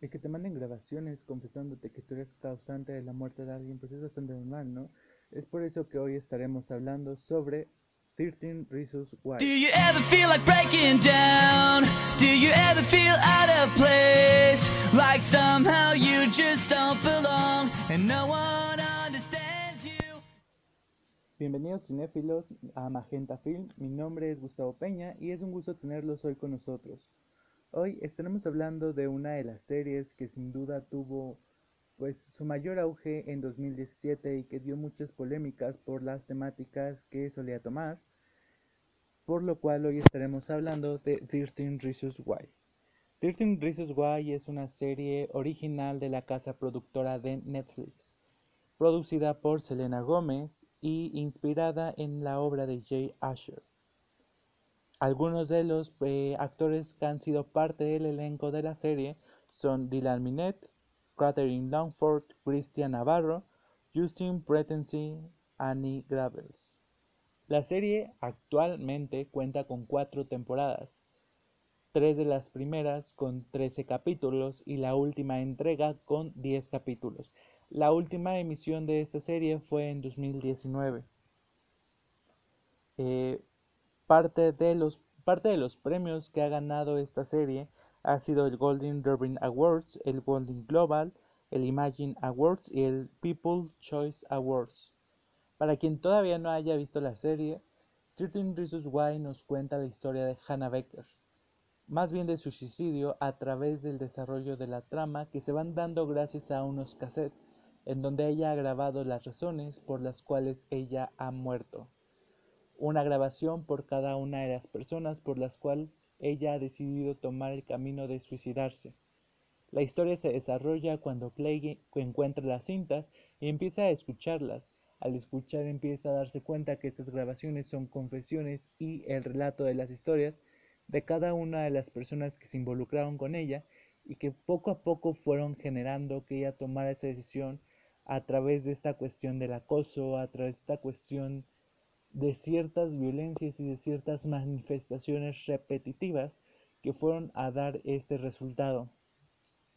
El que te manden grabaciones confesándote que tú eres causante de la muerte de alguien, pues es bastante normal, ¿no? Es por eso que hoy estaremos hablando sobre 13 Reasons Why. Do you ever feel like breaking down? Do you ever feel out of place? Like somehow you just don't belong and no one understands you. Bienvenidos cinéfilos a Magenta Film, mi nombre es Gustavo Peña y es un gusto tenerlos hoy con nosotros. Hoy estaremos hablando de una de las series que sin duda tuvo pues su mayor auge en 2017 y que dio muchas polémicas por las temáticas que solía tomar, por lo cual hoy estaremos hablando de 13 Reasons Why. 13 Reasons Why es una serie original de la casa productora de Netflix, producida por Selena Gómez y inspirada en la obra de Jay Asher. Algunos de los eh, actores que han sido parte del elenco de la serie son Dylan Minette, Catherine Longford, Christian Navarro, Justin Pretensy, Annie Gravels. La serie actualmente cuenta con cuatro temporadas, tres de las primeras con 13 capítulos y la última entrega con 10 capítulos. La última emisión de esta serie fue en 2019. Eh, Parte de, los, premios que ha ganado esta serie ha sido el Golden Durbin Awards, el Golden Global, el Imagine Awards y el People Choice Awards. Para quien todavía no haya visto la serie, 13 Reasons Why nos cuenta la historia de Hannah Becker, más bien de su suicidio a través del desarrollo de la trama que se van dando gracias a unos cassettes en donde ella ha grabado las razones por las cuales ella ha muerto una grabación por cada una de las personas por las cuales ella ha decidido tomar el camino de suicidarse. La historia se desarrolla cuando Clay encuentra las cintas y empieza a escucharlas. Al escuchar empieza a darse cuenta que estas grabaciones son confesiones y el relato de las historias de cada una de las personas que se involucraron con ella y que poco a poco fueron generando que ella tomara esa decisión a través de esta cuestión del acoso, a través de esta cuestión de ciertas violencias y de ciertas manifestaciones repetitivas que fueron a dar este resultado.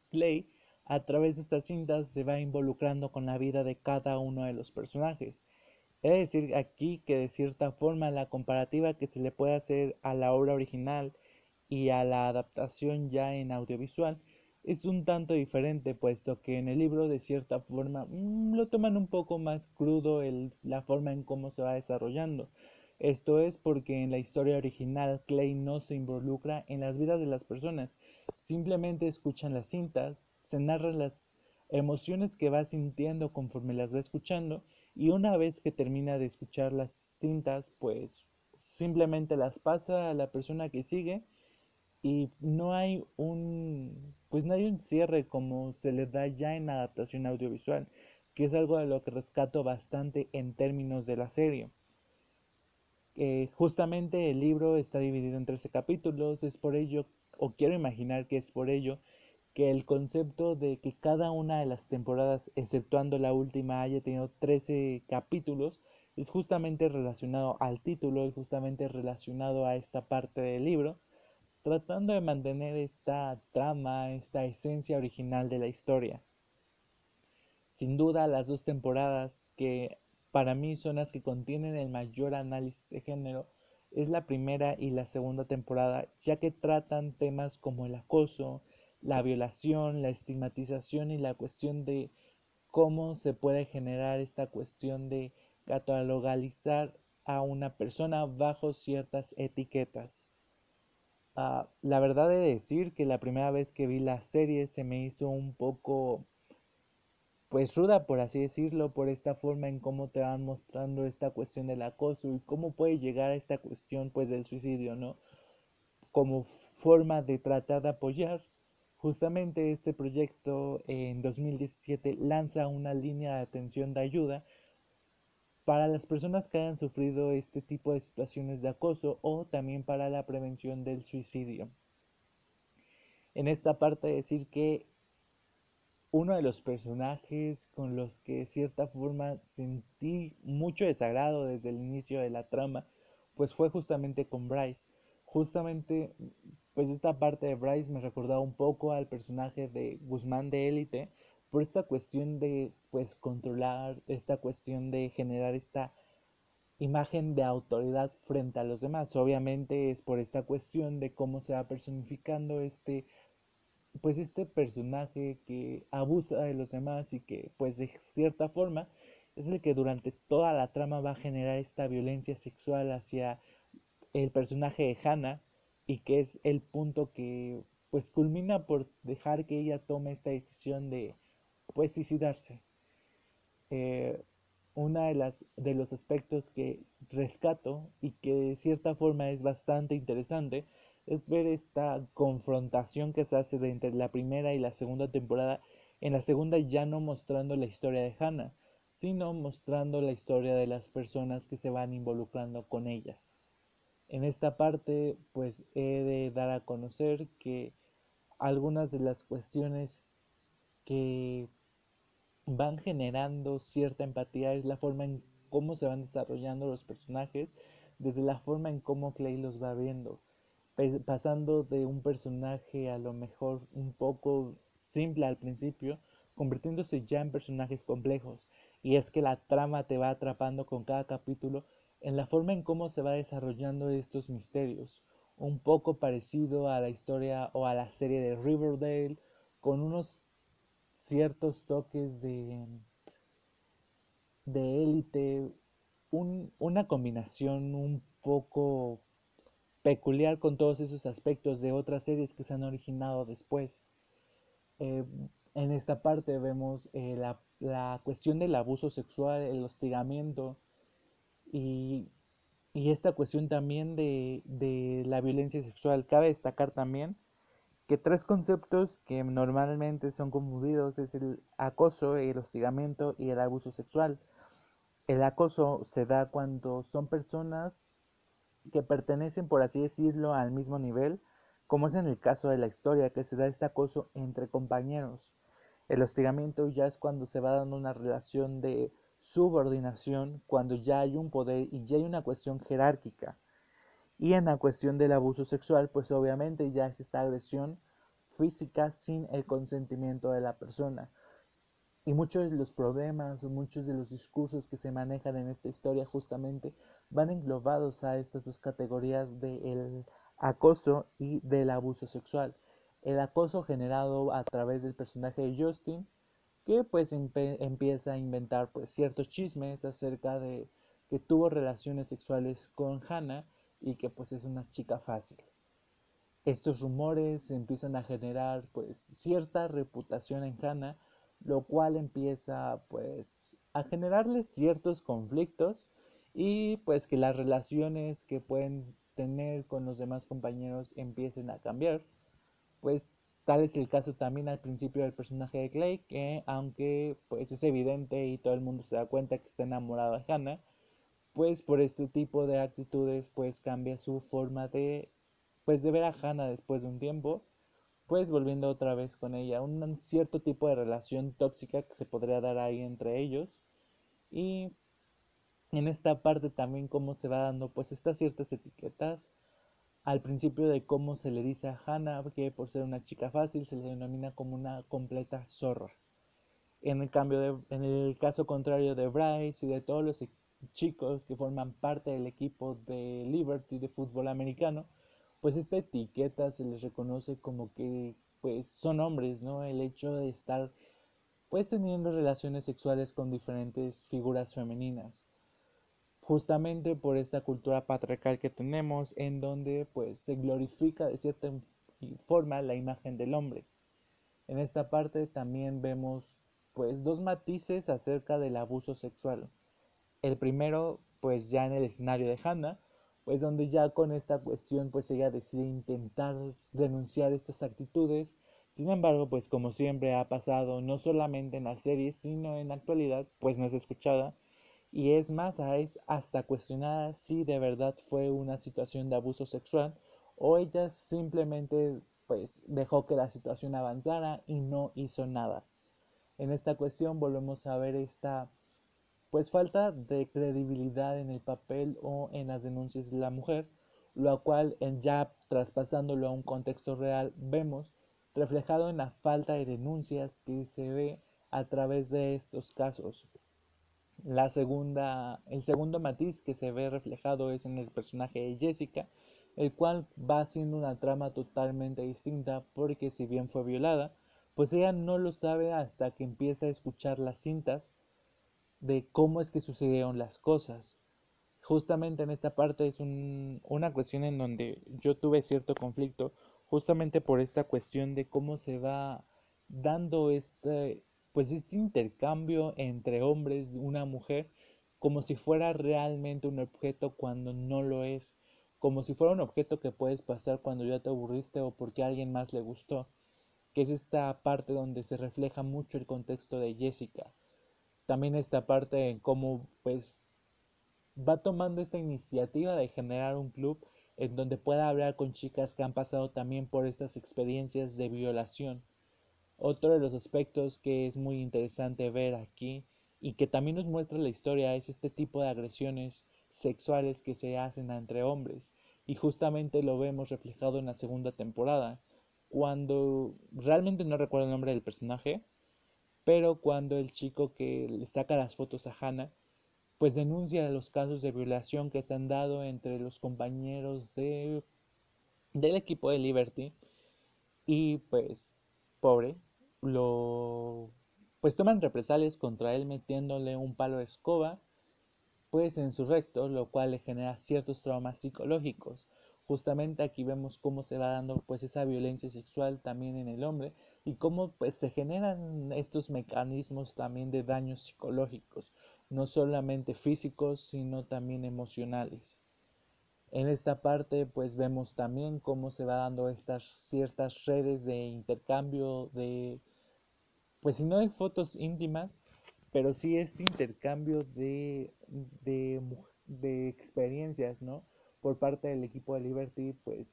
Clay, a través de estas cintas, se va involucrando con la vida de cada uno de los personajes. Es decir aquí que de cierta forma la comparativa que se le puede hacer a la obra original y a la adaptación ya en audiovisual es un tanto diferente, puesto que en el libro de cierta forma mm, lo toman un poco más crudo el, la forma en cómo se va desarrollando. Esto es porque en la historia original Clay no se involucra en las vidas de las personas, simplemente escuchan las cintas, se narran las emociones que va sintiendo conforme las va escuchando y una vez que termina de escuchar las cintas, pues simplemente las pasa a la persona que sigue y no hay un pues no hay un cierre como se le da ya en adaptación audiovisual que es algo de lo que rescato bastante en términos de la serie. Eh, justamente el libro está dividido en 13 capítulos es por ello o quiero imaginar que es por ello que el concepto de que cada una de las temporadas exceptuando la última haya tenido 13 capítulos es justamente relacionado al título y justamente relacionado a esta parte del libro tratando de mantener esta trama, esta esencia original de la historia. Sin duda, las dos temporadas que para mí son las que contienen el mayor análisis de género es la primera y la segunda temporada, ya que tratan temas como el acoso, la violación, la estigmatización y la cuestión de cómo se puede generar esta cuestión de catalogalizar a una persona bajo ciertas etiquetas. Ah, la verdad de decir que la primera vez que vi la serie se me hizo un poco pues ruda por así decirlo por esta forma en cómo te van mostrando esta cuestión del acoso y cómo puede llegar a esta cuestión pues del suicidio no como forma de tratar de apoyar. Justamente este proyecto en 2017 lanza una línea de atención de ayuda para las personas que hayan sufrido este tipo de situaciones de acoso o también para la prevención del suicidio. En esta parte decir que uno de los personajes con los que de cierta forma sentí mucho desagrado desde el inicio de la trama, pues fue justamente con Bryce. Justamente pues esta parte de Bryce me recordaba un poco al personaje de Guzmán de Élite por esta cuestión de pues controlar, esta cuestión de generar esta imagen de autoridad frente a los demás. Obviamente es por esta cuestión de cómo se va personificando este pues este personaje que abusa de los demás y que pues de cierta forma es el que durante toda la trama va a generar esta violencia sexual hacia el personaje de Hannah y que es el punto que pues culmina por dejar que ella tome esta decisión de pues suicidarse. Eh, una de las de los aspectos que rescato y que de cierta forma es bastante interesante es ver esta confrontación que se hace de entre la primera y la segunda temporada. En la segunda ya no mostrando la historia de Hannah, sino mostrando la historia de las personas que se van involucrando con ella. En esta parte, pues he de dar a conocer que algunas de las cuestiones que van generando cierta empatía es la forma en cómo se van desarrollando los personajes, desde la forma en cómo Clay los va viendo, pasando de un personaje a lo mejor un poco simple al principio, convirtiéndose ya en personajes complejos. Y es que la trama te va atrapando con cada capítulo en la forma en cómo se va desarrollando estos misterios, un poco parecido a la historia o a la serie de Riverdale, con unos ciertos toques de de élite, un, una combinación un poco peculiar con todos esos aspectos de otras series que se han originado después. Eh, en esta parte vemos eh, la, la cuestión del abuso sexual, el hostigamiento, y, esta cuestión también de, de, la violencia sexual. Cabe destacar también que tres conceptos que normalmente son confundidos es el acoso, el hostigamiento y el abuso sexual. El acoso se da cuando son personas que pertenecen, por así decirlo, al mismo nivel, como es en el caso de la historia, que se da este acoso entre compañeros. El hostigamiento ya es cuando se va dando una relación de subordinación cuando ya hay un poder y ya hay una cuestión jerárquica. Y en la cuestión del abuso sexual, pues obviamente ya es esta agresión física sin el consentimiento de la persona. Y muchos de los problemas, muchos de los discursos que se manejan en esta historia justamente van englobados a estas dos categorías del acoso y del abuso sexual. El acoso generado a través del personaje de Justin, que pues empieza a inventar pues ciertos chismes acerca de que tuvo relaciones sexuales con Hannah y que pues es una chica fácil. Estos rumores empiezan a generar pues cierta reputación en Hannah, lo cual empieza pues a generarle ciertos conflictos y pues que las relaciones que pueden tener con los demás compañeros empiecen a cambiar, pues Tal es el caso también al principio del personaje de Clay, que aunque pues es evidente y todo el mundo se da cuenta que está enamorado de Hannah, pues por este tipo de actitudes pues cambia su forma de pues de ver a Hannah después de un tiempo, pues volviendo otra vez con ella, un cierto tipo de relación tóxica que se podría dar ahí entre ellos y en esta parte también cómo se va dando pues estas ciertas etiquetas al principio de cómo se le dice a Hannah que por ser una chica fácil se le denomina como una completa zorra. En el, cambio de, en el caso contrario de Bryce y de todos los chicos que forman parte del equipo de Liberty de fútbol americano, pues esta etiqueta se les reconoce como que pues son hombres, ¿no? El hecho de estar pues teniendo relaciones sexuales con diferentes figuras femeninas justamente por esta cultura patriarcal que tenemos en donde pues se glorifica de cierta forma la imagen del hombre. En esta parte también vemos pues dos matices acerca del abuso sexual. El primero pues ya en el escenario de Hannah, pues donde ya con esta cuestión pues ella decide intentar denunciar estas actitudes. Sin embargo, pues como siempre ha pasado no solamente en la serie, sino en la actualidad, pues no es escuchada y es más, es hasta cuestionada si de verdad fue una situación de abuso sexual o ella simplemente pues dejó que la situación avanzara y no hizo nada. En esta cuestión volvemos a ver esta pues falta de credibilidad en el papel o en las denuncias de la mujer lo cual ya traspasándolo a un contexto real vemos reflejado en la falta de denuncias que se ve a través de estos casos. La segunda, el segundo matiz que se ve reflejado es en el personaje de Jessica, el cual va siendo una trama totalmente distinta porque si bien fue violada, pues ella no lo sabe hasta que empieza a escuchar las cintas de cómo es que sucedieron las cosas. Justamente en esta parte es una cuestión en donde yo tuve cierto conflicto, justamente por esta cuestión de cómo se va dando este, pues este intercambio entre hombres, una mujer, como si fuera realmente un objeto cuando no lo es, como si fuera un objeto que puedes pasar cuando ya te aburriste o porque a alguien más le gustó, que es esta parte donde se refleja mucho el contexto de Jessica. También esta parte en cómo pues va tomando esta iniciativa de generar un club en donde pueda hablar con chicas que han pasado también por estas experiencias de violación. Otro de los aspectos que es muy interesante ver aquí y que también nos muestra la historia es este tipo de agresiones sexuales que se hacen entre hombres. Y justamente lo vemos reflejado en la segunda temporada cuando realmente no recuerdo el nombre del personaje pero cuando el chico que le saca las fotos a Hannah pues denuncia los casos de violación que se han dado entre los compañeros de del equipo de Liberty y pues pobre lo pues toman represalias contra él metiéndole un palo de escoba pues en su recto, lo cual le genera ciertos traumas psicológicos. Justamente aquí vemos cómo se va dando pues esa violencia sexual también en el hombre y cómo pues se generan estos mecanismos también de daños psicológicos, no solamente físicos, sino también emocionales. En esta parte pues vemos también cómo se va dando estas ciertas redes de intercambio de pues si no hay fotos íntimas, pero sí este intercambio de, de, experiencias, ¿no? Por parte del equipo de Liberty, pues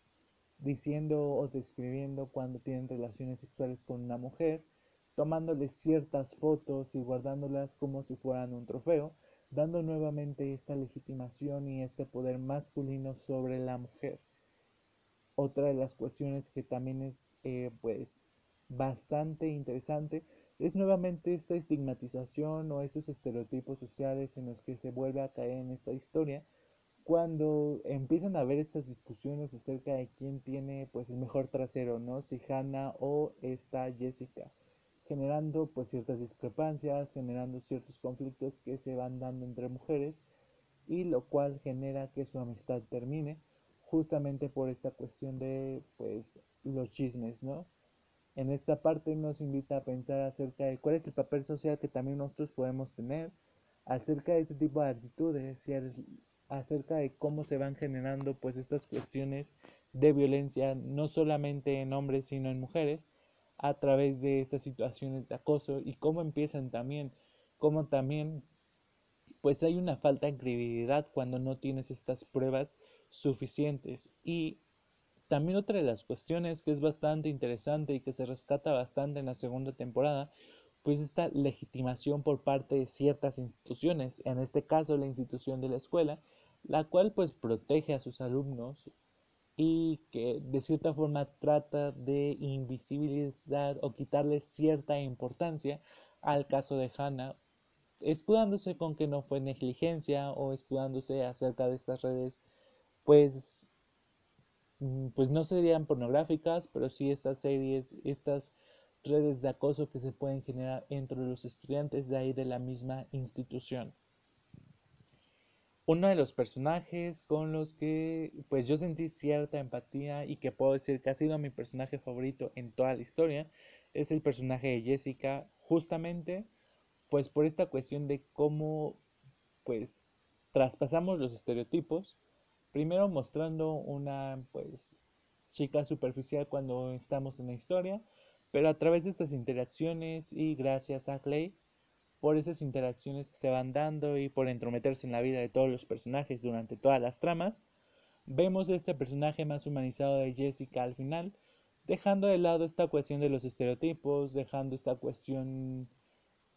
diciendo o describiendo cuando tienen relaciones sexuales con una mujer, tomándoles ciertas fotos y guardándolas como si fueran un trofeo, dando nuevamente esta legitimación y este poder masculino sobre la mujer. Otra de las cuestiones que también es eh, pues bastante interesante es nuevamente esta estigmatización o estos estereotipos sociales en los que se vuelve a caer en esta historia cuando empiezan a haber estas discusiones acerca de quién tiene pues el mejor trasero, ¿no? Si Hannah o esta Jessica, generando pues ciertas discrepancias, generando ciertos conflictos que se van dando entre mujeres y lo cual genera que su amistad termine justamente por esta cuestión de pues los chismes, ¿no? En esta parte nos invita a pensar acerca de cuál es el papel social que también nosotros podemos tener, acerca de este tipo de actitudes y acerca de cómo se van generando pues estas cuestiones de violencia no solamente en hombres sino en mujeres a través de estas situaciones de acoso y cómo empiezan también, cómo también pues hay una falta de credibilidad cuando no tienes estas pruebas suficientes. Y también otra de las cuestiones que es bastante interesante y que se rescata bastante en la segunda temporada, pues esta legitimación por parte de ciertas instituciones, en este caso la institución de la escuela, la cual pues protege a sus alumnos y que de cierta forma trata de invisibilizar o quitarle cierta importancia al caso de Hannah, escudándose con que no fue negligencia o escudándose acerca de estas redes pues Mm, pues no serían pornográficas, pero sí estas series, estas redes de acoso que se pueden generar entre los estudiantes de ahí de la misma institución. Uno de los personajes con los que pues yo sentí cierta empatía y que puedo decir que ha sido mi personaje favorito en toda la historia es el personaje de Jessica, justamente pues por esta cuestión de cómo pues traspasamos los estereotipos Primero mostrando una pues chica superficial cuando estamos en la historia, pero a través de estas interacciones y gracias a Clay por esas interacciones que se van dando y por entrometerse en la vida de todos los personajes durante todas las tramas, vemos este personaje más humanizado de Jessica al final, dejando de lado esta cuestión de los estereotipos, dejando esta cuestión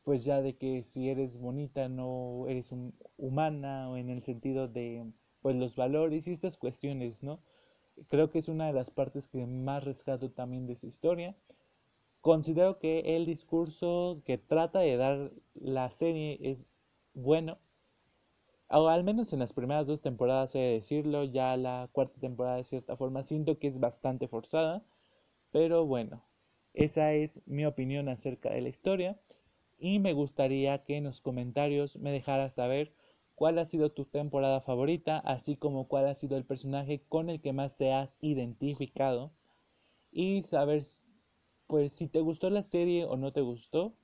pues ya de que si eres bonita no eres humana o en el sentido de pues los valores y estas cuestiones, ¿no? Creo que es una de las partes que más rescato también de esa historia. Considero que el discurso que trata de dar la serie es bueno, o al menos en las primeras dos temporadas he de decirlo, ya la cuarta temporada de cierta forma siento que es bastante forzada, pero bueno, esa es mi opinión acerca de la historia. Y me gustaría que en los comentarios me dejaras saber cuál ha sido tu temporada favorita, así como cuál ha sido el personaje con el que más te has identificado. Y saber pues si te gustó la serie o no te gustó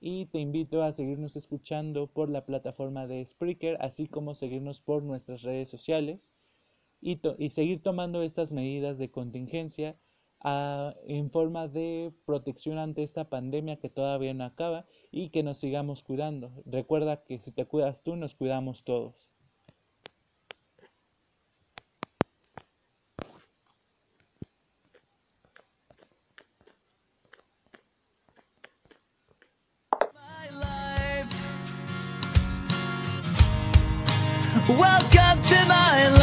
y te invito a seguirnos escuchando por la plataforma de Spreaker, así como seguirnos por nuestras redes sociales y, y seguir tomando estas medidas de contingencia en forma de protección ante esta pandemia que todavía no acaba y que nos sigamos cuidando. Recuerda que si te cuidas tú, nos cuidamos todos. Welcome to my life.